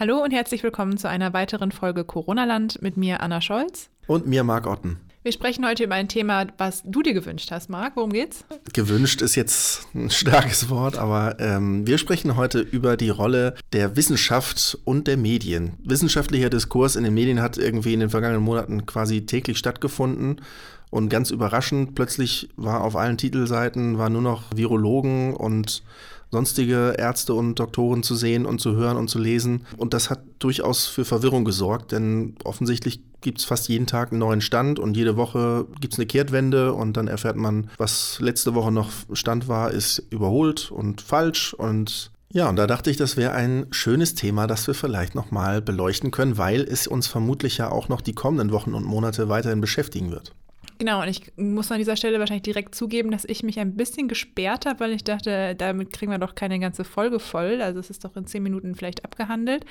Hallo und herzlich willkommen zu einer weiteren Folge Corona-Land mit mir, Anna Scholz. Und mir, Marc Otten. Wir sprechen heute über ein Thema, was du dir gewünscht hast, Marc. Worum geht's? Gewünscht ist jetzt ein starkes Wort, aber ähm, wir sprechen heute über die Rolle der Wissenschaft und der Medien. Wissenschaftlicher Diskurs in den Medien hat irgendwie in den vergangenen Monaten quasi täglich stattgefunden. Und ganz überraschend, plötzlich war auf allen Titelseiten war nur noch Virologen und sonstige Ärzte und Doktoren zu sehen und zu hören und zu lesen. Und das hat durchaus für Verwirrung gesorgt, denn offensichtlich gibt es fast jeden Tag einen neuen Stand und jede Woche gibt es eine Kehrtwende und dann erfährt man, was letzte Woche noch Stand war, ist überholt und falsch und ja, und da dachte ich, das wäre ein schönes Thema, das wir vielleicht nochmal beleuchten können, weil es uns vermutlich ja auch noch die kommenden Wochen und Monate weiterhin beschäftigen wird. Genau, und ich muss an dieser Stelle wahrscheinlich direkt zugeben, dass ich mich ein bisschen gesperrt habe, weil ich dachte, damit kriegen wir doch keine ganze Folge voll. Also es ist doch in zehn Minuten vielleicht abgehandelt.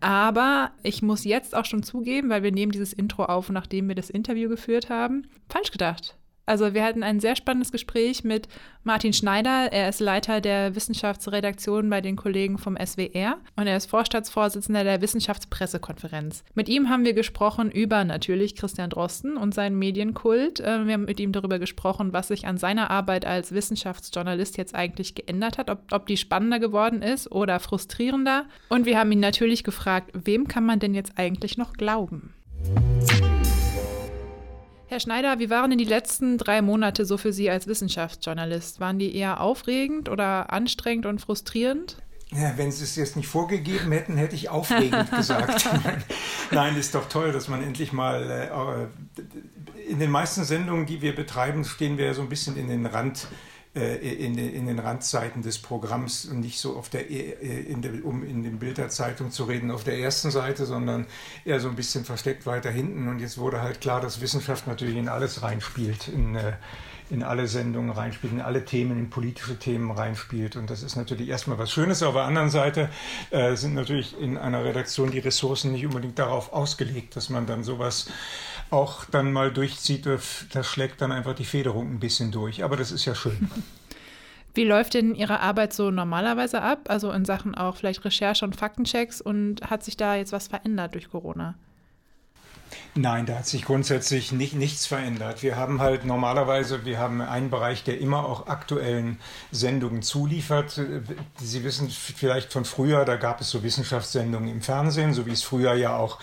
Aber ich muss jetzt auch schon zugeben, weil wir nehmen dieses Intro auf, nachdem wir das Interview geführt haben, falsch gedacht. Also wir hatten ein sehr spannendes Gespräch mit Martin Schneider. Er ist Leiter der Wissenschaftsredaktion bei den Kollegen vom SWR und er ist Vorstandsvorsitzender der Wissenschaftspressekonferenz. Mit ihm haben wir gesprochen über natürlich Christian Drosten und seinen Medienkult. Äh, wir haben mit ihm darüber gesprochen, was sich an seiner Arbeit als Wissenschaftsjournalist jetzt eigentlich geändert hat, ob, ob die spannender geworden ist oder frustrierender. Und wir haben ihn natürlich gefragt, wem kann man denn jetzt eigentlich noch glauben? Herr Schneider, wie waren denn die letzten drei Monate so für Sie als Wissenschaftsjournalist? Waren die eher aufregend oder anstrengend und frustrierend? Ja, wenn Sie es jetzt nicht vorgegeben hätten, hätte ich aufregend gesagt. Nein, ist doch toll, dass man endlich mal äh, in den meisten Sendungen, die wir betreiben, stehen wir ja so ein bisschen in den Rand in, den, in den Randzeiten des Programms und nicht so auf der, äh, in der, um in den Bild der Zeitung zu reden, auf der ersten Seite, sondern eher so ein bisschen versteckt weiter hinten. Und jetzt wurde halt klar, dass Wissenschaft natürlich in alles reinspielt, in, äh, in alle Sendungen reinspielt, in alle Themen, in politische Themen reinspielt. Und das ist natürlich erstmal was Schönes. Auf der anderen Seite äh, sind natürlich in einer Redaktion die Ressourcen nicht unbedingt darauf ausgelegt, dass man dann sowas auch dann mal durchzieht, das schlägt dann einfach die Federung ein bisschen durch. Aber das ist ja schön. Wie läuft denn Ihre Arbeit so normalerweise ab? Also in Sachen auch vielleicht Recherche und Faktenchecks und hat sich da jetzt was verändert durch Corona? Nein, da hat sich grundsätzlich nicht, nichts verändert. Wir haben halt normalerweise, wir haben einen Bereich, der immer auch aktuellen Sendungen zuliefert. Sie wissen vielleicht von früher, da gab es so Wissenschaftssendungen im Fernsehen, so wie es früher ja auch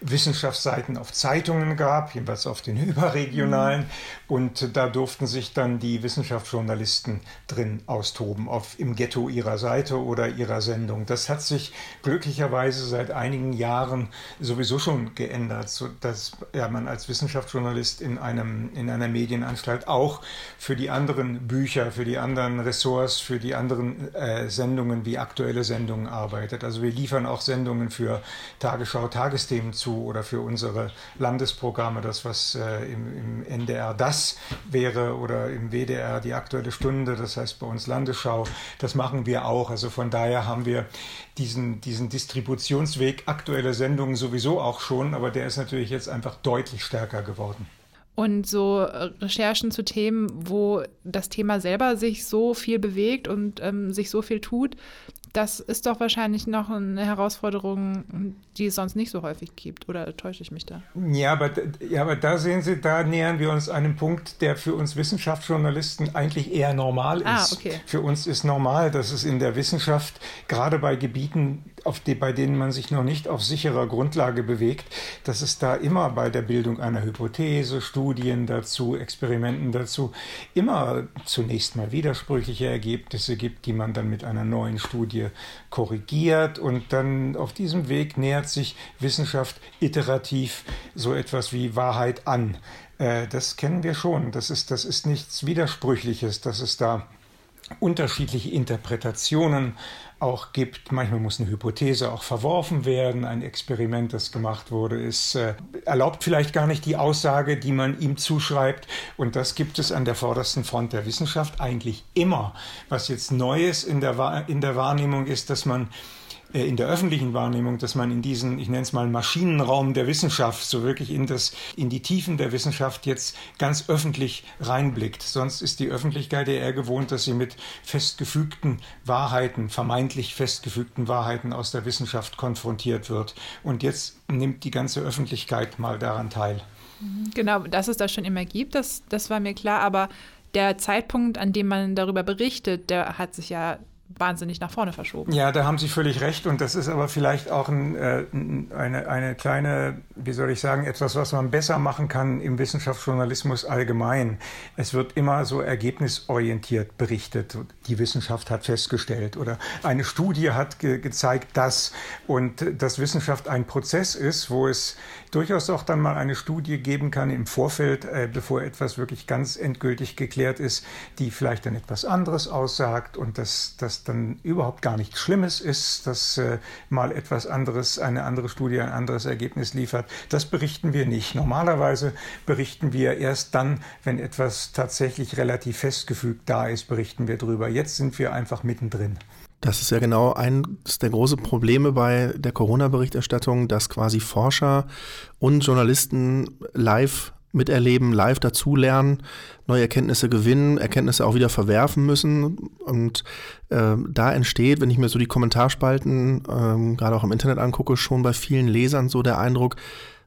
Wissenschaftsseiten auf Zeitungen gab, jedenfalls auf den überregionalen. Und da durften sich dann die Wissenschaftsjournalisten drin austoben, auf, im Ghetto ihrer Seite oder ihrer Sendung. Das hat sich glücklicherweise seit einigen Jahren sowieso schon geändert, sodass ja, man als Wissenschaftsjournalist in, einem, in einer Medienanstalt auch für die anderen Bücher, für die anderen Ressorts, für die anderen äh, Sendungen wie aktuelle Sendungen arbeitet. Also wir liefern auch Sendungen für Tagesschau, Tagesthemen zu oder für unsere Landesprogramme, das was äh, im, im, NDR das wäre oder im WDR die aktuelle Stunde, das heißt bei uns Landesschau, das machen wir auch. Also von daher haben wir diesen, diesen Distributionsweg aktuelle Sendungen sowieso auch schon, aber der ist natürlich jetzt einfach deutlich stärker geworden. Und so Recherchen zu Themen, wo das Thema selber sich so viel bewegt und ähm, sich so viel tut, das ist doch wahrscheinlich noch eine Herausforderung, die es sonst nicht so häufig gibt. Oder täusche ich mich da? Ja, aber, ja, aber da sehen Sie, da nähern wir uns einem Punkt, der für uns Wissenschaftsjournalisten eigentlich eher normal ah, ist. Ah, okay. Für uns ist normal, dass es in der Wissenschaft, gerade bei Gebieten, die, bei denen man sich noch nicht auf sicherer Grundlage bewegt, dass es da immer bei der Bildung einer Hypothese, Studien dazu, Experimenten dazu, immer zunächst mal widersprüchliche Ergebnisse gibt, die man dann mit einer neuen Studie korrigiert und dann auf diesem Weg nähert sich Wissenschaft iterativ so etwas wie Wahrheit an. Äh, das kennen wir schon. Das ist, das ist nichts Widersprüchliches, dass es da unterschiedliche Interpretationen auch gibt. Manchmal muss eine Hypothese auch verworfen werden. Ein Experiment, das gemacht wurde, ist äh, erlaubt vielleicht gar nicht die Aussage, die man ihm zuschreibt. Und das gibt es an der vordersten Front der Wissenschaft eigentlich immer. Was jetzt Neues in der, in der Wahrnehmung ist, dass man in der öffentlichen Wahrnehmung, dass man in diesen, ich nenne es mal Maschinenraum der Wissenschaft, so wirklich in das, in die Tiefen der Wissenschaft jetzt ganz öffentlich reinblickt. Sonst ist die Öffentlichkeit ja eher gewohnt, dass sie mit festgefügten Wahrheiten, vermeintlich festgefügten Wahrheiten aus der Wissenschaft konfrontiert wird. Und jetzt nimmt die ganze Öffentlichkeit mal daran teil. Genau, dass es das schon immer gibt, das, das war mir klar, aber der Zeitpunkt, an dem man darüber berichtet, der hat sich ja wahnsinnig nach vorne verschoben. Ja, da haben Sie völlig recht. Und das ist aber vielleicht auch ein, äh, eine, eine kleine, wie soll ich sagen, etwas, was man besser machen kann im Wissenschaftsjournalismus allgemein. Es wird immer so ergebnisorientiert berichtet. Die Wissenschaft hat festgestellt oder eine Studie hat ge gezeigt, dass und dass Wissenschaft ein Prozess ist, wo es durchaus auch dann mal eine Studie geben kann im Vorfeld, äh, bevor etwas wirklich ganz endgültig geklärt ist, die vielleicht dann etwas anderes aussagt und dass das dann überhaupt gar nichts Schlimmes ist, dass äh, mal etwas anderes, eine andere Studie ein anderes Ergebnis liefert. Das berichten wir nicht. Normalerweise berichten wir erst dann, wenn etwas tatsächlich relativ festgefügt da ist, berichten wir drüber. Jetzt sind wir einfach mittendrin. Das ist ja genau eines der großen Probleme bei der Corona-Berichterstattung, dass quasi Forscher und Journalisten live miterleben, live dazulernen, neue Erkenntnisse gewinnen, Erkenntnisse auch wieder verwerfen müssen. Und äh, da entsteht, wenn ich mir so die Kommentarspalten äh, gerade auch im Internet angucke, schon bei vielen Lesern so der Eindruck,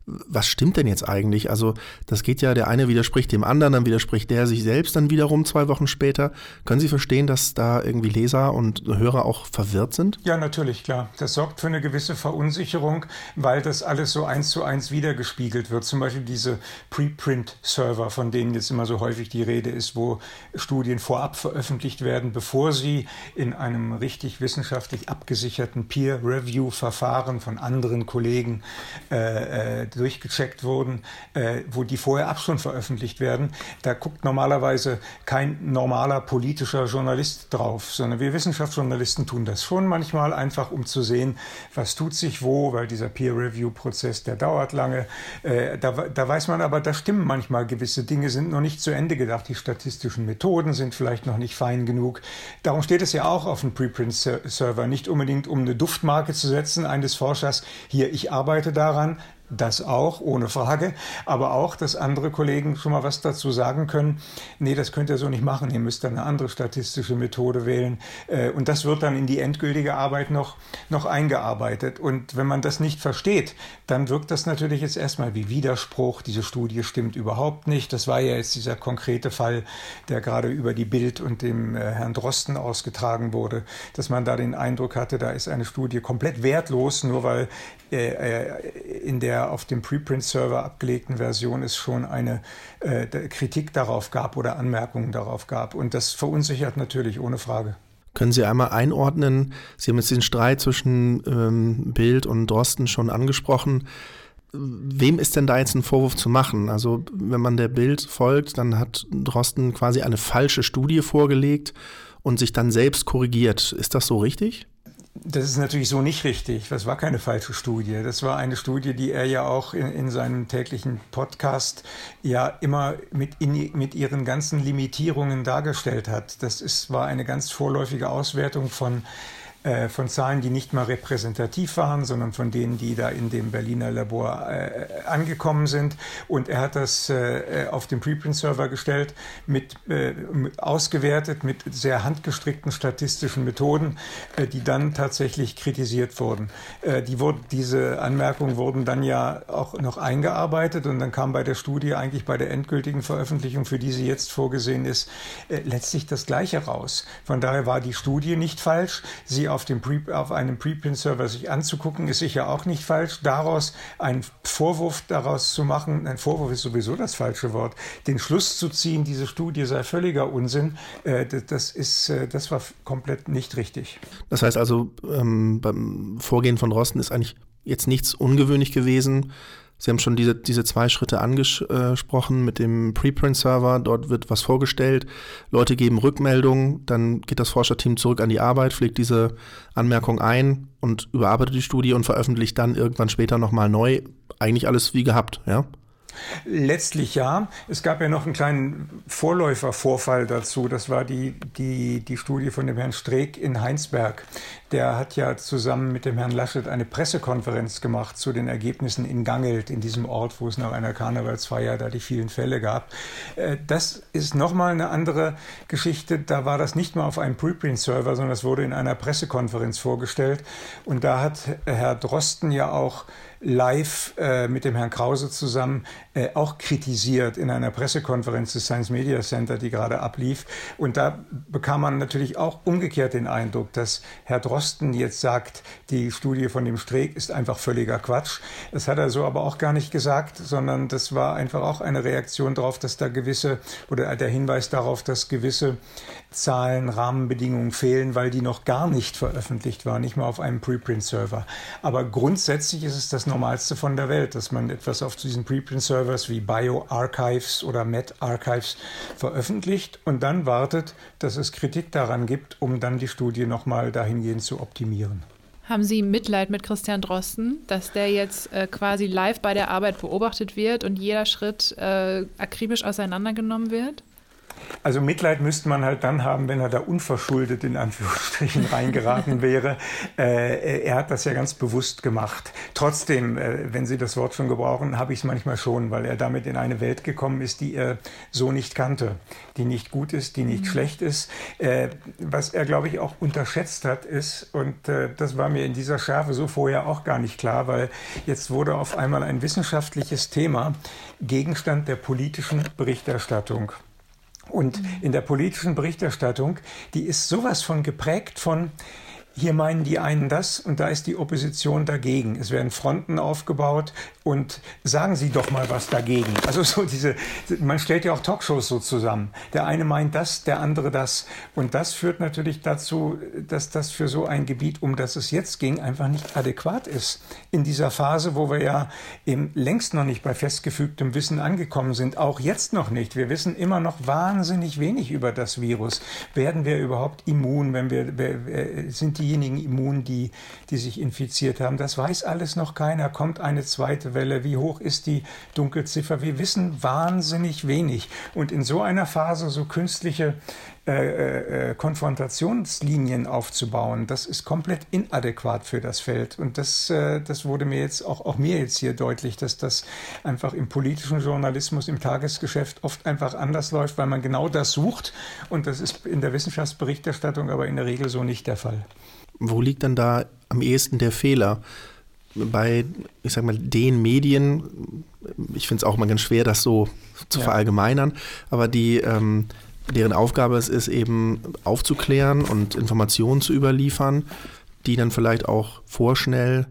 was stimmt denn jetzt eigentlich? Also das geht ja, der eine widerspricht dem anderen, dann widerspricht der sich selbst dann wiederum zwei Wochen später. Können Sie verstehen, dass da irgendwie Leser und Hörer auch verwirrt sind? Ja, natürlich, klar. Das sorgt für eine gewisse Verunsicherung, weil das alles so eins zu eins wiedergespiegelt wird. Zum Beispiel diese Preprint-Server, von denen jetzt immer so häufig die Rede ist, wo Studien vorab veröffentlicht werden, bevor sie in einem richtig wissenschaftlich abgesicherten Peer-Review-Verfahren von anderen Kollegen äh, äh durchgecheckt wurden, äh, wo die vorher ab schon veröffentlicht werden. Da guckt normalerweise kein normaler politischer Journalist drauf, sondern wir Wissenschaftsjournalisten tun das schon manchmal einfach, um zu sehen, was tut sich wo, weil dieser Peer-Review-Prozess, der dauert lange. Äh, da, da weiß man aber, da stimmen manchmal gewisse Dinge, sind noch nicht zu Ende gedacht. Die statistischen Methoden sind vielleicht noch nicht fein genug. Darum steht es ja auch auf dem Preprint-Server, nicht unbedingt um eine Duftmarke zu setzen eines Forschers, hier, ich arbeite daran, das auch, ohne Frage. Aber auch, dass andere Kollegen schon mal was dazu sagen können. Nee, das könnt ihr so nicht machen. Ihr müsst dann eine andere statistische Methode wählen. Äh, und das wird dann in die endgültige Arbeit noch, noch eingearbeitet. Und wenn man das nicht versteht, dann wirkt das natürlich jetzt erstmal wie Widerspruch. Diese Studie stimmt überhaupt nicht. Das war ja jetzt dieser konkrete Fall, der gerade über die Bild und dem äh, Herrn Drosten ausgetragen wurde, dass man da den Eindruck hatte, da ist eine Studie komplett wertlos, nur weil äh, in der auf dem Preprint-Server abgelegten Version es schon eine äh, Kritik darauf gab oder Anmerkungen darauf gab. Und das verunsichert natürlich ohne Frage. Können Sie einmal einordnen? Sie haben jetzt den Streit zwischen ähm, Bild und Drosten schon angesprochen. Wem ist denn da jetzt ein Vorwurf zu machen? Also, wenn man der Bild folgt, dann hat Drosten quasi eine falsche Studie vorgelegt und sich dann selbst korrigiert. Ist das so richtig? Das ist natürlich so nicht richtig. Das war keine falsche Studie. Das war eine Studie, die er ja auch in, in seinem täglichen Podcast ja immer mit, in, mit ihren ganzen Limitierungen dargestellt hat. Das ist, war eine ganz vorläufige Auswertung von äh, von Zahlen, die nicht mal repräsentativ waren, sondern von denen, die da in dem Berliner Labor äh, angekommen sind. Und er hat das äh, auf den Preprint-Server gestellt, mit, äh, ausgewertet mit sehr handgestrickten statistischen Methoden, äh, die dann tatsächlich kritisiert wurden. Äh, die wurden, diese Anmerkungen wurden dann ja auch noch eingearbeitet und dann kam bei der Studie eigentlich bei der endgültigen Veröffentlichung, für die sie jetzt vorgesehen ist, letztlich das Gleiche raus. Von daher war die Studie nicht falsch. Sie auf, dem Pre auf einem Preprint-Server sich anzugucken, ist sicher auch nicht falsch. Daraus einen Vorwurf daraus zu machen, ein Vorwurf ist sowieso das falsche Wort, den Schluss zu ziehen, diese Studie sei völliger Unsinn, äh, das, ist, äh, das war komplett nicht richtig. Das heißt also, ähm, beim Vorgehen von Rosten ist eigentlich jetzt nichts ungewöhnlich gewesen. Sie haben schon diese, diese zwei Schritte angesprochen mit dem Preprint-Server. Dort wird was vorgestellt, Leute geben Rückmeldungen, dann geht das Forscherteam zurück an die Arbeit, pflegt diese Anmerkung ein und überarbeitet die Studie und veröffentlicht dann irgendwann später nochmal neu. Eigentlich alles wie gehabt, ja? Letztlich ja. Es gab ja noch einen kleinen Vorläufervorfall dazu. Das war die, die, die Studie von dem Herrn Streeck in Heinsberg, der hat ja zusammen mit dem Herrn Laschet eine Pressekonferenz gemacht zu den Ergebnissen in Gangelt, in diesem Ort, wo es nach einer Karnevalsfeier da die vielen Fälle gab. Äh, das ist nochmal eine andere Geschichte. Da war das nicht mal auf einem Preprint-Server, sondern es wurde in einer Pressekonferenz vorgestellt. Und da hat Herr Drosten ja auch live äh, mit dem Herrn Krause zusammen äh, auch kritisiert in einer Pressekonferenz des Science Media Center, die gerade ablief. Und da bekam man natürlich auch umgekehrt den Eindruck, dass Herr Drosten jetzt sagt, die Studie von dem Streeck ist einfach völliger Quatsch. Das hat er so aber auch gar nicht gesagt, sondern das war einfach auch eine Reaktion darauf, dass da gewisse oder der Hinweis darauf, dass gewisse Zahlen, Rahmenbedingungen fehlen, weil die noch gar nicht veröffentlicht waren, nicht mal auf einem Preprint-Server. Aber grundsätzlich ist es das Normalste von der Welt, dass man etwas auf diesen Preprint-Servers wie BioArchives oder MetArchives veröffentlicht und dann wartet, dass es Kritik daran gibt, um dann die Studie nochmal dahingehend zu optimieren. Haben Sie Mitleid mit Christian Drosten, dass der jetzt äh, quasi live bei der Arbeit beobachtet wird und jeder Schritt äh, akribisch auseinandergenommen wird? Also Mitleid müsste man halt dann haben, wenn er da unverschuldet in Anführungsstrichen reingeraten wäre. Äh, er hat das ja ganz bewusst gemacht. Trotzdem, äh, wenn Sie das Wort schon gebrauchen, habe ich es manchmal schon, weil er damit in eine Welt gekommen ist, die er so nicht kannte, die nicht gut ist, die nicht mhm. schlecht ist. Äh, was er, glaube ich, auch unterschätzt hat, ist, und äh, das war mir in dieser Schärfe so vorher auch gar nicht klar, weil jetzt wurde auf einmal ein wissenschaftliches Thema Gegenstand der politischen Berichterstattung. Und in der politischen Berichterstattung, die ist sowas von geprägt von hier meinen die einen das und da ist die Opposition dagegen. Es werden Fronten aufgebaut und sagen Sie doch mal was dagegen. Also so diese, man stellt ja auch Talkshows so zusammen. Der eine meint das, der andere das. Und das führt natürlich dazu, dass das für so ein Gebiet, um das es jetzt ging, einfach nicht adäquat ist. In dieser Phase, wo wir ja eben längst noch nicht bei festgefügtem Wissen angekommen sind, auch jetzt noch nicht. Wir wissen immer noch wahnsinnig wenig über das Virus. Werden wir überhaupt immun, wenn wir, sind die diejenigen immun, die, die sich infiziert haben. Das weiß alles noch keiner. Kommt eine zweite Welle? Wie hoch ist die Dunkelziffer? Wir wissen wahnsinnig wenig. Und in so einer Phase so künstliche äh, äh, äh, Konfrontationslinien aufzubauen, das ist komplett inadäquat für das Feld. Und das, äh, das wurde mir jetzt auch, auch mir jetzt hier deutlich, dass das einfach im politischen Journalismus, im Tagesgeschäft oft einfach anders läuft, weil man genau das sucht. Und das ist in der Wissenschaftsberichterstattung aber in der Regel so nicht der Fall. Wo liegt dann da am ehesten der Fehler? Bei, ich sag mal, den Medien, ich finde es auch mal ganz schwer, das so zu ja. verallgemeinern, aber die ähm, deren Aufgabe es ist, eben aufzuklären und Informationen zu überliefern, die dann vielleicht auch vorschnell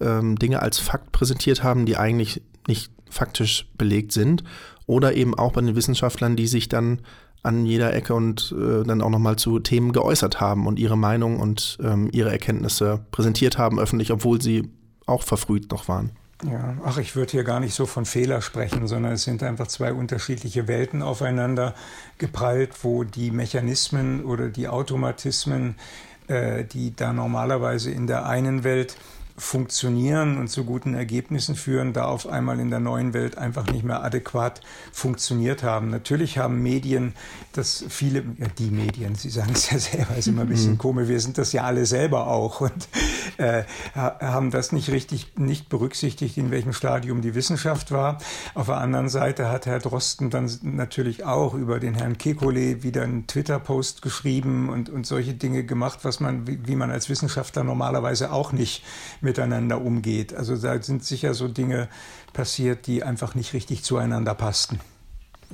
ähm, Dinge als Fakt präsentiert haben, die eigentlich nicht faktisch belegt sind. Oder eben auch bei den Wissenschaftlern, die sich dann an jeder Ecke und äh, dann auch nochmal zu Themen geäußert haben und ihre Meinung und ähm, ihre Erkenntnisse präsentiert haben öffentlich, obwohl sie auch verfrüht noch waren. Ja, ach, ich würde hier gar nicht so von Fehler sprechen, sondern es sind einfach zwei unterschiedliche Welten aufeinander geprallt, wo die Mechanismen oder die Automatismen, äh, die da normalerweise in der einen Welt funktionieren und zu guten Ergebnissen führen, da auf einmal in der neuen Welt einfach nicht mehr adäquat funktioniert haben. Natürlich haben Medien, das viele, ja, die Medien, Sie sagen es ja selber, ist immer ein bisschen mhm. komisch, wir sind das ja alle selber auch und äh, haben das nicht richtig, nicht berücksichtigt, in welchem Stadium die Wissenschaft war. Auf der anderen Seite hat Herr Drosten dann natürlich auch über den Herrn Kekulé wieder einen Twitter-Post geschrieben und, und solche Dinge gemacht, was man, wie, wie man als Wissenschaftler normalerweise auch nicht miteinander umgeht. Also da sind sicher so Dinge passiert, die einfach nicht richtig zueinander passten.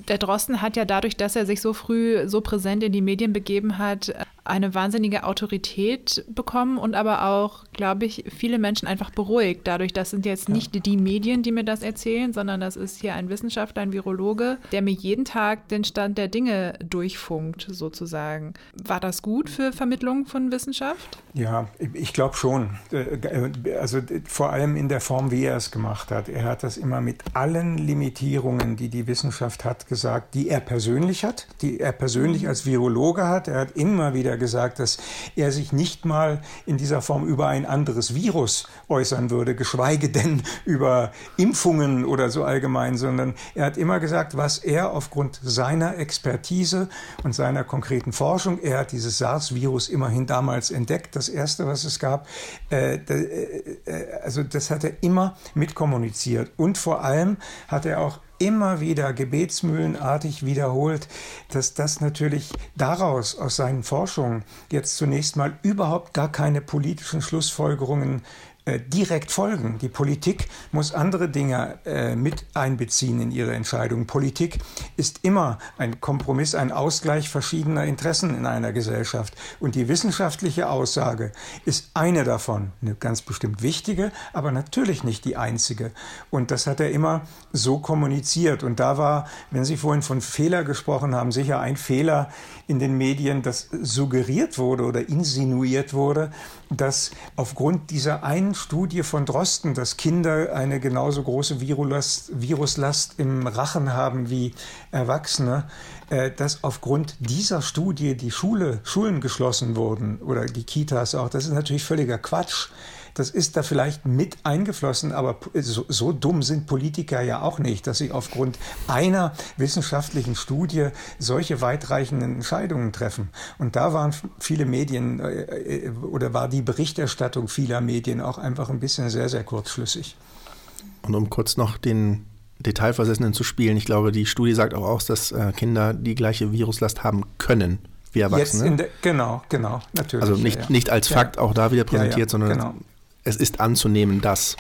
Der Drosten hat ja dadurch, dass er sich so früh so präsent in die Medien begeben hat, eine wahnsinnige Autorität bekommen und aber auch, glaube ich, viele Menschen einfach beruhigt. Dadurch, das sind jetzt nicht ja. die Medien, die mir das erzählen, sondern das ist hier ein Wissenschaftler, ein Virologe, der mir jeden Tag den Stand der Dinge durchfunkt, sozusagen. War das gut für Vermittlung von Wissenschaft? Ja, ich glaube schon. Äh, also vor allem in der Form, wie er es gemacht hat. Er hat das immer mit allen Limitierungen, die die Wissenschaft hat, gesagt, die er persönlich hat, die er persönlich als Virologe hat. Er hat immer wieder ja gesagt, dass er sich nicht mal in dieser Form über ein anderes Virus äußern würde, geschweige denn über Impfungen oder so allgemein, sondern er hat immer gesagt, was er aufgrund seiner Expertise und seiner konkreten Forschung, er hat dieses SARS-Virus immerhin damals entdeckt, das erste, was es gab, äh, äh, äh, also das hat er immer mitkommuniziert. Und vor allem hat er auch immer wieder gebetsmühlenartig wiederholt, dass das natürlich daraus aus seinen Forschungen jetzt zunächst mal überhaupt gar keine politischen Schlussfolgerungen äh, direkt folgen. Die Politik muss andere Dinge äh, mit einbeziehen in ihre Entscheidungen. Politik ist immer ein Kompromiss, ein Ausgleich verschiedener Interessen in einer Gesellschaft. Und die wissenschaftliche Aussage ist eine davon, eine ganz bestimmt wichtige, aber natürlich nicht die einzige. Und das hat er immer so kommuniziert. Und da war, wenn Sie vorhin von Fehler gesprochen haben, sicher ein Fehler in den Medien, dass suggeriert wurde oder insinuiert wurde, dass aufgrund dieser einen Studie von Drosten, dass Kinder eine genauso große Viruslast, Viruslast im Rachen haben wie Erwachsene, äh, dass aufgrund dieser Studie die Schule, Schulen geschlossen wurden oder die Kitas auch. Das ist natürlich völliger Quatsch. Das ist da vielleicht mit eingeflossen, aber so, so, dumm sind Politiker ja auch nicht, dass sie aufgrund einer wissenschaftlichen Studie solche weitreichenden Entscheidungen treffen. Und da waren viele Medien äh, äh, oder war die Berichterstattung vieler Medien auch einfach ein bisschen sehr, sehr kurzschlüssig. Und um kurz noch den Detailversessenen zu spielen, ich glaube, die Studie sagt auch aus, dass äh, Kinder die gleiche Viruslast haben können wie Erwachsene. Der, genau, genau, natürlich. Also nicht, ja, nicht als Fakt ja. auch da wieder präsentiert, ja, sondern genau es ist anzunehmen, dass.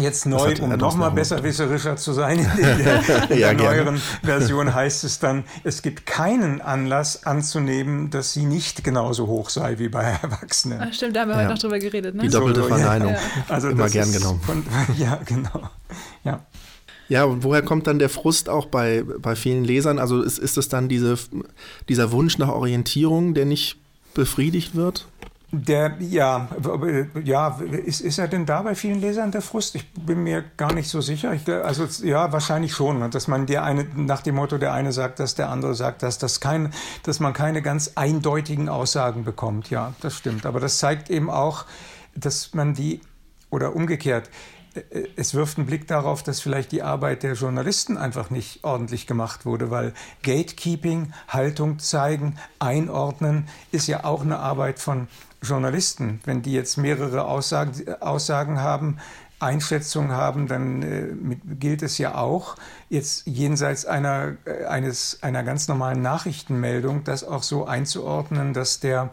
Jetzt neu, um nochmal besserwisserischer zu sein, in der, in ja, der neueren Version heißt es dann, es gibt keinen Anlass anzunehmen, dass sie nicht genauso hoch sei wie bei Erwachsenen. Ach, stimmt, da haben wir ja. heute noch drüber geredet. Ne? Die doppelte so, Verneinung. Ja. Also Immer gern genommen. Von, ja, genau. Ja. Ja, und woher kommt dann der Frust auch bei, bei vielen Lesern? Also ist, ist es dann diese, dieser Wunsch nach Orientierung, der nicht befriedigt wird? Der, ja, ja, ist, ist er denn da bei vielen Lesern der Frust? Ich bin mir gar nicht so sicher. Ich, also, ja, wahrscheinlich schon. Ne, dass man der eine, nach dem Motto, der eine sagt das, der andere sagt das, dass kein, dass man keine ganz eindeutigen Aussagen bekommt. Ja, das stimmt. Aber das zeigt eben auch, dass man die, oder umgekehrt, es wirft einen Blick darauf, dass vielleicht die Arbeit der Journalisten einfach nicht ordentlich gemacht wurde, weil Gatekeeping, Haltung zeigen, einordnen, ist ja auch eine Arbeit von Journalisten, wenn die jetzt mehrere Aussagen, Aussagen haben, Einschätzungen haben, dann äh, mit, gilt es ja auch, jetzt jenseits einer, äh, eines, einer ganz normalen Nachrichtenmeldung, das auch so einzuordnen, dass der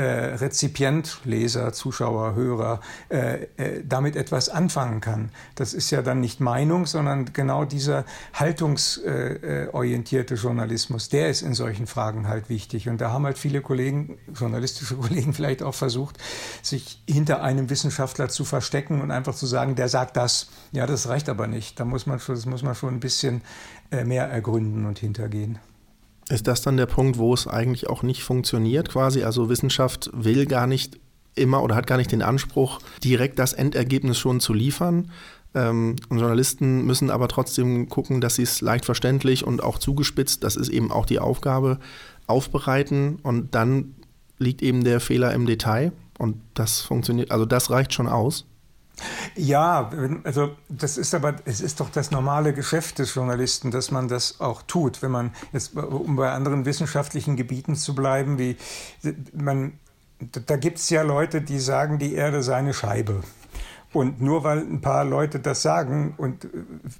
äh, Rezipient, Leser, Zuschauer, Hörer äh, äh, damit etwas anfangen kann. Das ist ja dann nicht Meinung, sondern genau dieser haltungsorientierte Journalismus, der ist in solchen Fragen halt wichtig. Und da haben halt viele Kollegen, journalistische Kollegen vielleicht auch versucht, sich hinter einem Wissenschaftler zu verstecken und einfach zu sagen, der sagt das. Ja, das reicht aber nicht. Da muss man schon, das muss man schon ein bisschen äh, mehr ergründen und hintergehen. Ist das dann der Punkt, wo es eigentlich auch nicht funktioniert quasi? Also Wissenschaft will gar nicht immer oder hat gar nicht den Anspruch, direkt das Endergebnis schon zu liefern. Ähm, und Journalisten müssen aber trotzdem gucken, dass sie es leicht verständlich und auch zugespitzt, das ist eben auch die Aufgabe, aufbereiten und dann liegt eben der Fehler im Detail und das funktioniert, also das reicht schon aus. Ja, also das ist aber, es ist doch das normale Geschäft des Journalisten, dass man das auch tut. Wenn man jetzt, um bei anderen wissenschaftlichen Gebieten zu bleiben, wie man, da gibt es ja Leute, die sagen, die Erde sei eine Scheibe. Und nur weil ein paar Leute das sagen, und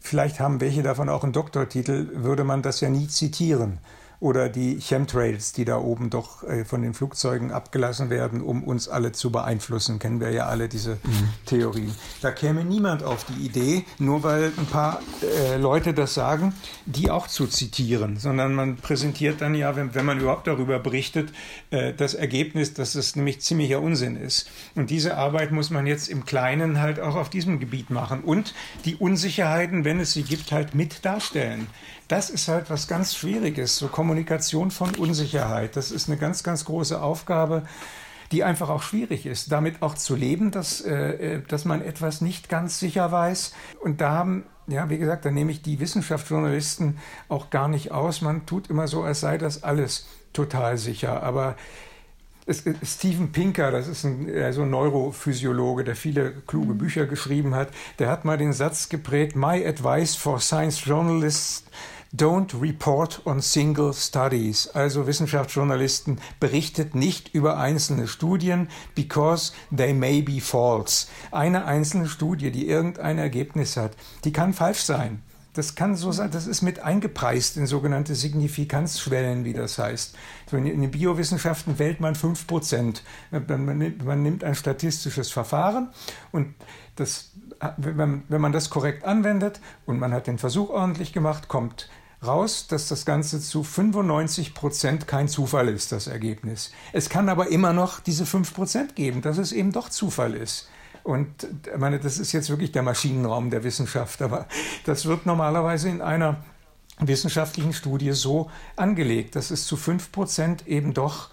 vielleicht haben welche davon auch einen Doktortitel, würde man das ja nie zitieren oder die Chemtrails, die da oben doch äh, von den Flugzeugen abgelassen werden, um uns alle zu beeinflussen. Kennen wir ja alle diese mhm. Theorien. Da käme niemand auf die Idee, nur weil ein paar äh, Leute das sagen, die auch zu zitieren, sondern man präsentiert dann ja, wenn, wenn man überhaupt darüber berichtet, äh, das Ergebnis, dass es nämlich ziemlicher Unsinn ist. Und diese Arbeit muss man jetzt im Kleinen halt auch auf diesem Gebiet machen und die Unsicherheiten, wenn es sie gibt, halt mit darstellen das ist halt was ganz Schwieriges, so Kommunikation von Unsicherheit. Das ist eine ganz, ganz große Aufgabe, die einfach auch schwierig ist, damit auch zu leben, dass, äh, äh, dass man etwas nicht ganz sicher weiß. Und da haben, ja, wie gesagt, da nehme ich die Wissenschaftsjournalisten auch gar nicht aus. Man tut immer so, als sei das alles total sicher. Aber Steven Pinker, das ist ein, also ein Neurophysiologe, der viele kluge. Bücher geschrieben hat, der hat mal den Satz geprägt, My advice for science journalists Don't report on single studies. Also Wissenschaftsjournalisten berichtet nicht über einzelne Studien, because they may be false. Eine einzelne Studie, die irgendein Ergebnis hat, die kann falsch sein. Das kann so sein, das ist mit eingepreist in sogenannte Signifikanzschwellen, wie das heißt. In den Biowissenschaften wählt man 5 Prozent. Man nimmt ein statistisches Verfahren und das, wenn man das korrekt anwendet und man hat den Versuch ordentlich gemacht, kommt raus, dass das Ganze zu 95 Prozent kein Zufall ist, das Ergebnis. Es kann aber immer noch diese 5 Prozent geben, dass es eben doch Zufall ist. Und ich meine, das ist jetzt wirklich der Maschinenraum der Wissenschaft, aber das wird normalerweise in einer wissenschaftlichen Studie so angelegt, dass es zu 5 Prozent eben doch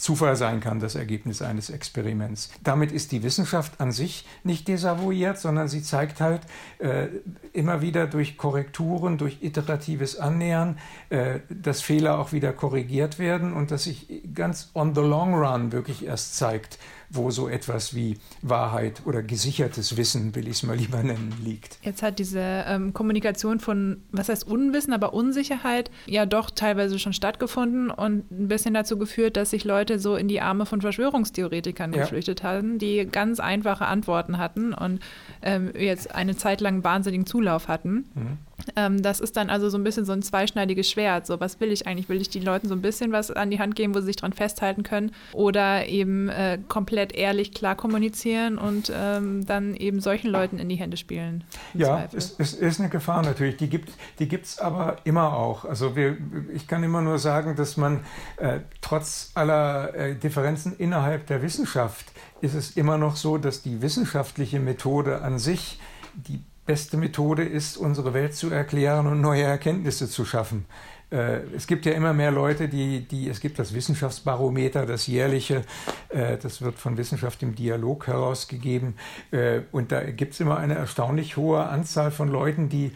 Zufall sein kann, das Ergebnis eines Experiments. Damit ist die Wissenschaft an sich nicht desavouiert, sondern sie zeigt halt äh, immer wieder durch Korrekturen, durch iteratives Annähern, äh, dass Fehler auch wieder korrigiert werden und dass sich ganz on the long run wirklich erst zeigt, wo so etwas wie Wahrheit oder gesichertes Wissen, will ich es mal lieber nennen, liegt. Jetzt hat diese ähm, Kommunikation von, was heißt Unwissen, aber Unsicherheit ja doch teilweise schon stattgefunden und ein bisschen dazu geführt, dass sich Leute so in die Arme von Verschwörungstheoretikern ja. geflüchtet haben, die ganz einfache Antworten hatten und ähm, jetzt eine Zeit lang wahnsinnigen Zulauf hatten. Mhm. Ähm, das ist dann also so ein bisschen so ein zweischneidiges Schwert. So, was will ich eigentlich? Will ich den Leuten so ein bisschen was an die Hand geben, wo sie sich dran festhalten können? Oder eben äh, komplett ehrlich, klar kommunizieren und ähm, dann eben solchen Leuten in die Hände spielen? Ja, es, es, ist eine Gefahr natürlich. Die gibt es die aber immer auch. Also wir, ich kann immer nur sagen, dass man äh, trotz aller äh, Differenzen innerhalb der Wissenschaft ist es immer noch so, dass die wissenschaftliche Methode an sich die beste Methode ist, unsere Welt zu erklären und neue Erkenntnisse zu schaffen. Äh, es gibt ja immer mehr Leute, die, die, es gibt das Wissenschaftsbarometer, das jährliche, äh, das wird von Wissenschaft im Dialog herausgegeben. Äh, und da gibt es immer eine erstaunlich hohe Anzahl von Leuten, die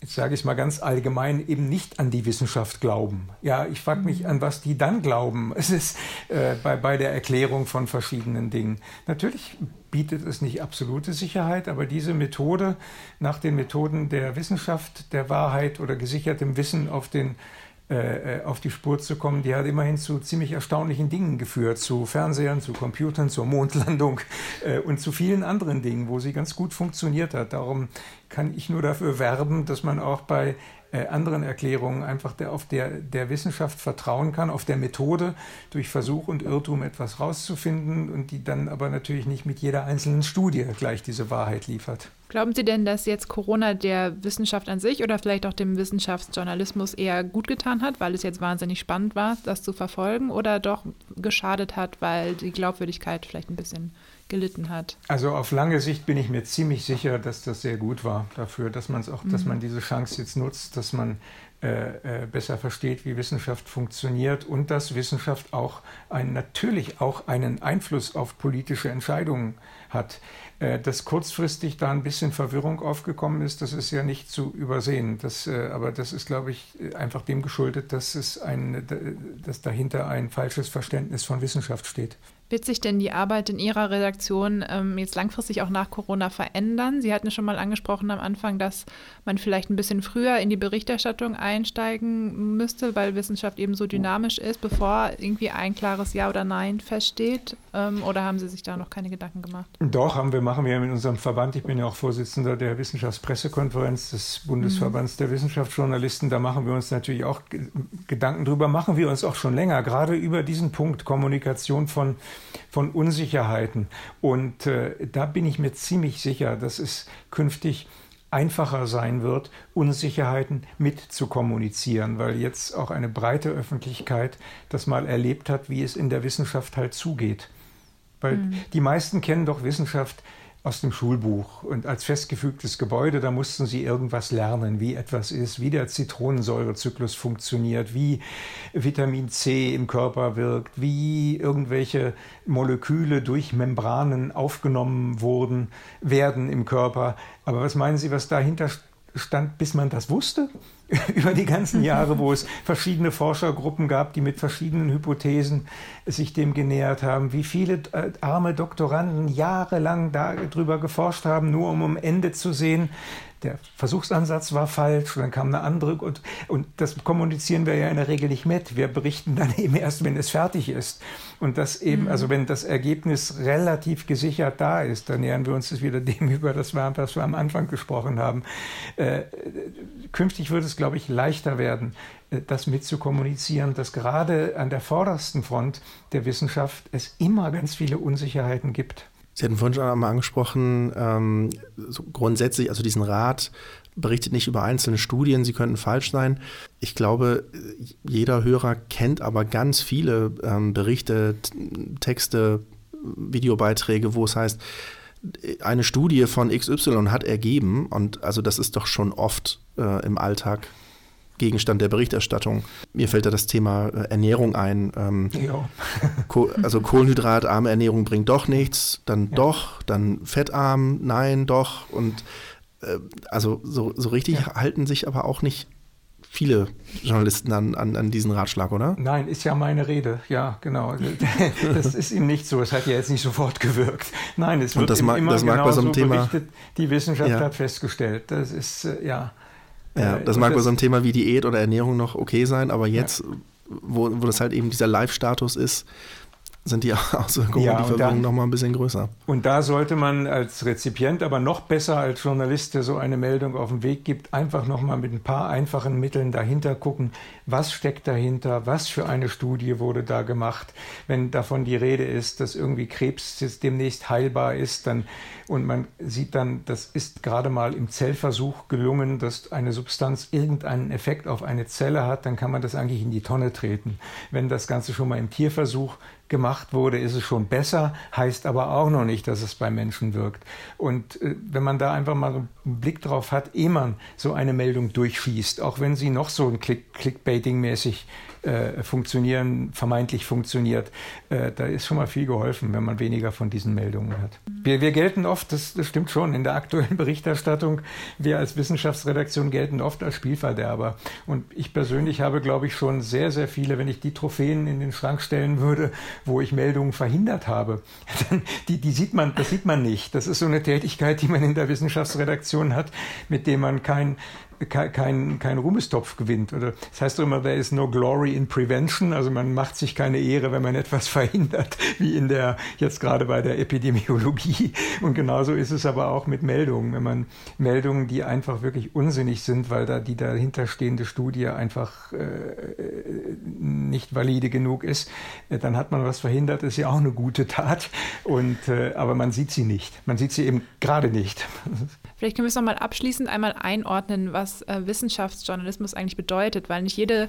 jetzt sage ich mal ganz allgemein, eben nicht an die Wissenschaft glauben. Ja, ich frage mich, an was die dann glauben. Es ist äh, bei, bei der Erklärung von verschiedenen Dingen. Natürlich bietet es nicht absolute Sicherheit, aber diese Methode, nach den Methoden der Wissenschaft, der Wahrheit oder gesichertem Wissen auf den äh, auf die Spur zu kommen, die hat immerhin zu ziemlich erstaunlichen Dingen geführt, zu Fernsehern, zu Computern, zur Mondlandung äh, und zu vielen anderen Dingen, wo sie ganz gut funktioniert hat. Darum kann ich nur dafür werben, dass man auch bei äh, anderen Erklärungen einfach der, auf der, der Wissenschaft vertrauen kann, auf der Methode, durch Versuch und Irrtum etwas rauszufinden und die dann aber natürlich nicht mit jeder einzelnen Studie gleich diese Wahrheit liefert. Glauben Sie denn, dass jetzt Corona der Wissenschaft an sich oder vielleicht auch dem Wissenschaftsjournalismus eher gut getan hat, weil es jetzt wahnsinnig spannend war, das zu verfolgen, oder doch geschadet hat, weil die Glaubwürdigkeit vielleicht ein bisschen gelitten hat. Also auf lange Sicht bin ich mir ziemlich sicher, dass das sehr gut war dafür, dass man es auch, mhm. dass man diese Chance jetzt nutzt, dass man äh, äh, besser versteht, wie Wissenschaft funktioniert und dass Wissenschaft auch ein, natürlich auch einen Einfluss auf politische Entscheidungen hat. Äh, dass kurzfristig da ein bisschen Verwirrung aufgekommen ist, das ist ja nicht zu übersehen. Das, aber das ist, glaube ich, einfach dem geschuldet, dass, es ein, dass dahinter ein falsches Verständnis von Wissenschaft steht. Wird sich denn die Arbeit in Ihrer Redaktion ähm, jetzt langfristig auch nach Corona verändern? Sie hatten schon mal angesprochen am Anfang, dass man vielleicht ein bisschen früher in die Berichterstattung einsteigen müsste, weil Wissenschaft eben so dynamisch ist, bevor irgendwie ein klares Ja oder Nein feststeht. Ähm, oder haben Sie sich da noch keine Gedanken gemacht? Doch, haben wir, machen wir mit unserem Verband. Ich bin ja auch Vorsitzender der Wissenschaftspressekonferenz des Bundesverbands mhm. der Wissenschaftsjournalisten. Da machen wir uns natürlich auch Gedanken drüber. Machen wir uns auch schon länger, gerade über diesen Punkt Kommunikation von von Unsicherheiten. Und äh, da bin ich mir ziemlich sicher, dass es künftig einfacher sein wird, Unsicherheiten mit zu kommunizieren, weil jetzt auch eine breite Öffentlichkeit das mal erlebt hat, wie es in der Wissenschaft halt zugeht. Weil mhm. die meisten kennen doch Wissenschaft aus dem Schulbuch und als festgefügtes Gebäude, da mussten sie irgendwas lernen, wie etwas ist, wie der Zitronensäurezyklus funktioniert, wie Vitamin C im Körper wirkt, wie irgendwelche Moleküle durch Membranen aufgenommen wurden, werden im Körper. Aber was meinen Sie, was dahinter stand, bis man das wusste? über die ganzen Jahre, wo es verschiedene Forschergruppen gab, die mit verschiedenen Hypothesen sich dem genähert haben, wie viele äh, arme Doktoranden jahrelang darüber geforscht haben, nur um am Ende zu sehen, der Versuchsansatz war falsch, dann kam eine andere und, und das kommunizieren wir ja in der Regel nicht mit. Wir berichten dann eben erst, wenn es fertig ist. Und das eben, mhm. also wenn das Ergebnis relativ gesichert da ist, dann nähern wir uns das wieder dem über, das wir, was wir am Anfang gesprochen haben. Äh, künftig wird es, glaube ich, leichter werden, äh, das mitzukommunizieren, dass gerade an der vordersten Front der Wissenschaft es immer ganz viele Unsicherheiten gibt. Sie hatten vorhin schon einmal angesprochen, ähm, so grundsätzlich, also diesen Rat berichtet nicht über einzelne Studien, sie könnten falsch sein. Ich glaube, jeder Hörer kennt aber ganz viele ähm, Berichte, Texte, Videobeiträge, wo es heißt, eine Studie von XY hat ergeben, und also das ist doch schon oft äh, im Alltag Gegenstand der Berichterstattung. Mir fällt da das Thema äh, Ernährung ein. Ähm, also kohlenhydratarme Ernährung bringt doch nichts, dann ja. doch, dann fettarm, nein, doch. Und äh, also so, so richtig ja. halten sich aber auch nicht viele Journalisten an, an, an, diesen Ratschlag, oder? Nein, ist ja meine Rede. Ja, genau. Das ist ihm nicht so. Es hat ja jetzt nicht sofort gewirkt. Nein, es wird das mag, immer das mag bei so einem Thema, berichtet. Die Wissenschaft ja. hat festgestellt. Das ist, äh, ja. Ja, das mag bei so einem Thema wie Diät oder Ernährung noch okay sein, aber jetzt, ja. wo, wo das halt eben dieser Live-Status ist, sind die Auswirkungen, ja, die Verwirrung noch mal ein bisschen größer. Und da sollte man als Rezipient, aber noch besser als Journalist, der so eine Meldung auf den Weg gibt, einfach noch mal mit ein paar einfachen Mitteln dahinter gucken, was steckt dahinter, was für eine Studie wurde da gemacht. Wenn davon die Rede ist, dass irgendwie Krebs jetzt demnächst heilbar ist, dann und man sieht dann, das ist gerade mal im Zellversuch gelungen, dass eine Substanz irgendeinen Effekt auf eine Zelle hat, dann kann man das eigentlich in die Tonne treten. Wenn das Ganze schon mal im Tierversuch gemacht wurde, ist es schon besser, heißt aber auch noch nicht, dass es bei Menschen wirkt. Und äh, wenn man da einfach mal so einen Blick drauf hat, ehe man so eine Meldung durchschießt, auch wenn sie noch so ein Click Clickbaiting-mäßig äh, funktionieren, vermeintlich funktioniert, äh, da ist schon mal viel geholfen, wenn man weniger von diesen Meldungen hat. Wir, wir gelten oft, das, das stimmt schon, in der aktuellen Berichterstattung, wir als Wissenschaftsredaktion gelten oft als Spielverderber. Und ich persönlich habe, glaube ich, schon sehr, sehr viele, wenn ich die Trophäen in den Schrank stellen würde, wo ich Meldungen verhindert habe, die, die sieht man, das sieht man nicht. Das ist so eine Tätigkeit, die man in der Wissenschaftsredaktion hat, mit dem man kein kein, kein Ruhmestopf gewinnt. Oder das heißt doch immer, there is no glory in prevention. Also man macht sich keine Ehre, wenn man etwas verhindert, wie in der, jetzt gerade bei der Epidemiologie. Und genauso ist es aber auch mit Meldungen. Wenn man Meldungen, die einfach wirklich unsinnig sind, weil da die dahinterstehende Studie einfach äh, nicht valide genug ist, äh, dann hat man was verhindert, ist ja auch eine gute Tat. Und, äh, aber man sieht sie nicht. Man sieht sie eben gerade nicht. Vielleicht können wir es nochmal abschließend einmal einordnen, was äh, Wissenschaftsjournalismus eigentlich bedeutet, weil nicht jede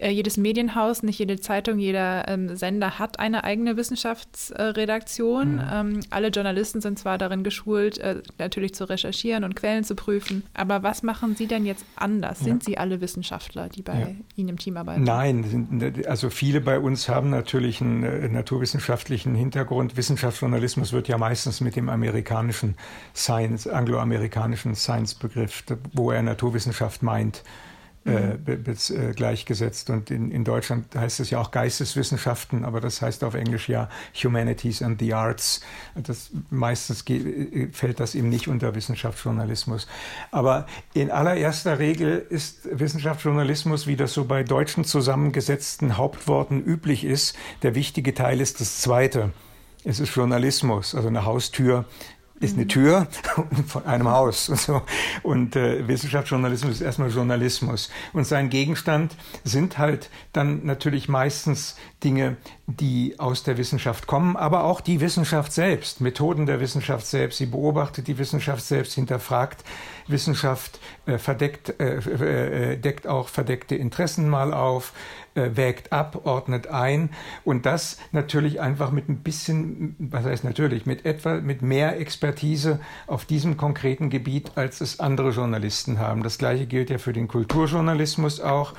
jedes Medienhaus, nicht jede Zeitung, jeder ähm, Sender hat eine eigene Wissenschaftsredaktion. Äh, mhm. ähm, alle Journalisten sind zwar darin geschult, äh, natürlich zu recherchieren und Quellen zu prüfen, aber was machen Sie denn jetzt anders? Ja. Sind Sie alle Wissenschaftler, die bei ja. Ihnen im Team arbeiten? Nein, also viele bei uns haben natürlich einen äh, naturwissenschaftlichen Hintergrund. Wissenschaftsjournalismus wird ja meistens mit dem amerikanischen Science, angloamerikanischen Science-Begriff, wo er Naturwissenschaft meint, äh, äh, gleichgesetzt. Und in, in Deutschland heißt es ja auch Geisteswissenschaften, aber das heißt auf Englisch ja Humanities and the Arts. Das, meistens äh, fällt das eben nicht unter Wissenschaftsjournalismus. Aber in allererster Regel ist Wissenschaftsjournalismus, wie das so bei deutschen zusammengesetzten Hauptworten üblich ist, der wichtige Teil ist das zweite. Es ist Journalismus, also eine Haustür ist eine Tür von einem Haus und so. Und äh, Wissenschaftsjournalismus ist erstmal Journalismus. Und sein Gegenstand sind halt dann natürlich meistens Dinge, die aus der Wissenschaft kommen, aber auch die Wissenschaft selbst, Methoden der Wissenschaft selbst. Sie beobachtet die Wissenschaft selbst, hinterfragt Wissenschaft, äh, verdeckt, äh, äh, äh deckt auch verdeckte Interessen mal auf, äh, wägt ab, ordnet ein und das natürlich einfach mit ein bisschen, was heißt natürlich, mit etwa mit mehr Expertise auf diesem konkreten Gebiet, als es andere Journalisten haben. Das gleiche gilt ja für den Kulturjournalismus auch.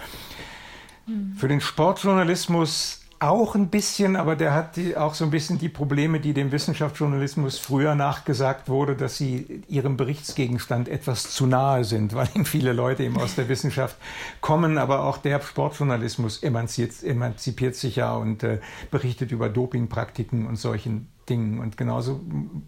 Hm. Für den Sportjournalismus Auch ein bisschen, aber der hat die, auch so ein bisschen die Probleme, die dem Wissenschaftsjournalismus früher nachgesagt wurde, dass sie ihrem Berichtsgegenstand etwas zu nahe sind, weil ihm viele Leute eben aus der Wissenschaft kommen. Aber auch der Sportjournalismus emanzipiert, emanzipiert sich ja und äh, berichtet über Dopingpraktiken und solchen Dingen. Und genauso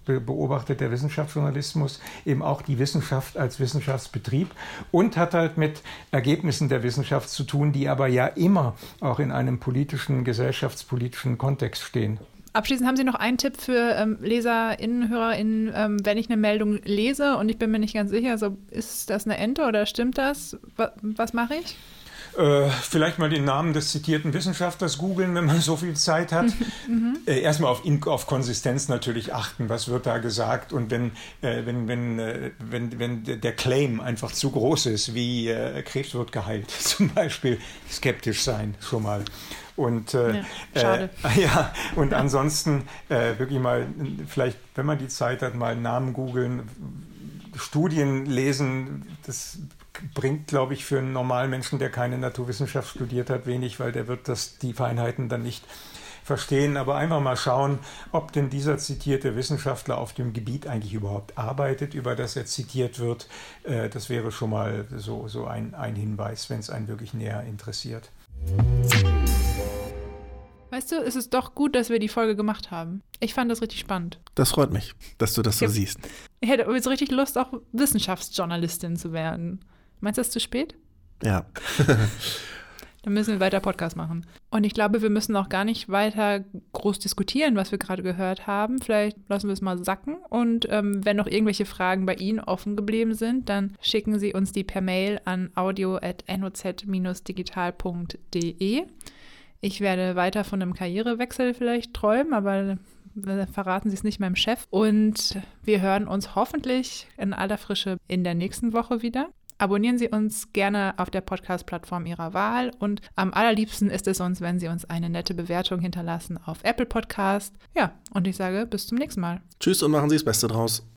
beobachtet der Wissenschaftsjournalismus eben auch die Wissenschaft als Wissenschaftsbetrieb und hat halt mit Ergebnissen der Wissenschaft zu tun, die aber ja immer auch in einem politischen, gesellschaftspolitischen Kontext stehen. Abschließend haben Sie noch einen Tipp für ähm, LeserInnen, HörerInnen, ähm, wenn ich eine Meldung lese und ich bin mir nicht ganz sicher, also ist das eine Ente oder stimmt das? was, was mache ich? Äh, vielleicht mal den Namen des zitierten Wissenschaftlers googeln, wenn man so viel Zeit hat. Mhm. Äh, erstmal auf, auf, Konsistenz natürlich achten, was wird da gesagt. Und wenn, äh, wenn, wenn, äh, wenn, wenn der Claim einfach zu groß ist, wie äh, Krebs wird geheilt, zum Beispiel, skeptisch sein schon mal. Und, äh, ja, äh, ja, und ansonsten äh, wirklich mal, vielleicht, wenn man die Zeit hat, mal Namen googeln, Studien lesen, das bringt, glaube ich, für einen normalen Menschen, der keine Naturwissenschaft studiert hat, wenig, weil der wird das, die Feinheiten dann nicht verstehen. Aber einfach mal schauen, ob denn dieser zitierte Wissenschaftler auf dem Gebiet eigentlich überhaupt arbeitet, über das er zitiert wird. Äh, das wäre schon mal so, so ein, ein Hinweis, wenn es einen wirklich näher interessiert. Weißt du, es ist doch gut, dass wir die Folge gemacht haben. Ich fand das richtig spannend. Das freut mich, dass du das so siehst. Ich hätte jetzt richtig Lust, auch Wissenschaftsjournalistin zu werden. Meinst du, das ist zu spät? Ja. Dann müssen wir weiter Podcast machen. Und ich glaube, wir müssen auch gar nicht weiter groß diskutieren, was wir gerade gehört haben. Vielleicht lassen wir es mal sacken. Und ähm, wenn noch irgendwelche Fragen bei Ihnen offen geblieben sind, dann schicken Sie uns die per Mail an audio.noz-digital.de. Ich werde weiter von einem Karrierewechsel vielleicht träumen, aber verraten Sie es nicht meinem Chef. Und wir hören uns hoffentlich in aller Frische in der nächsten Woche wieder. Abonnieren Sie uns gerne auf der Podcast-Plattform Ihrer Wahl und am allerliebsten ist es uns, wenn Sie uns eine nette Bewertung hinterlassen auf Apple Podcast. Ja, und ich sage bis zum nächsten Mal. Tschüss und machen Sie das Beste draus.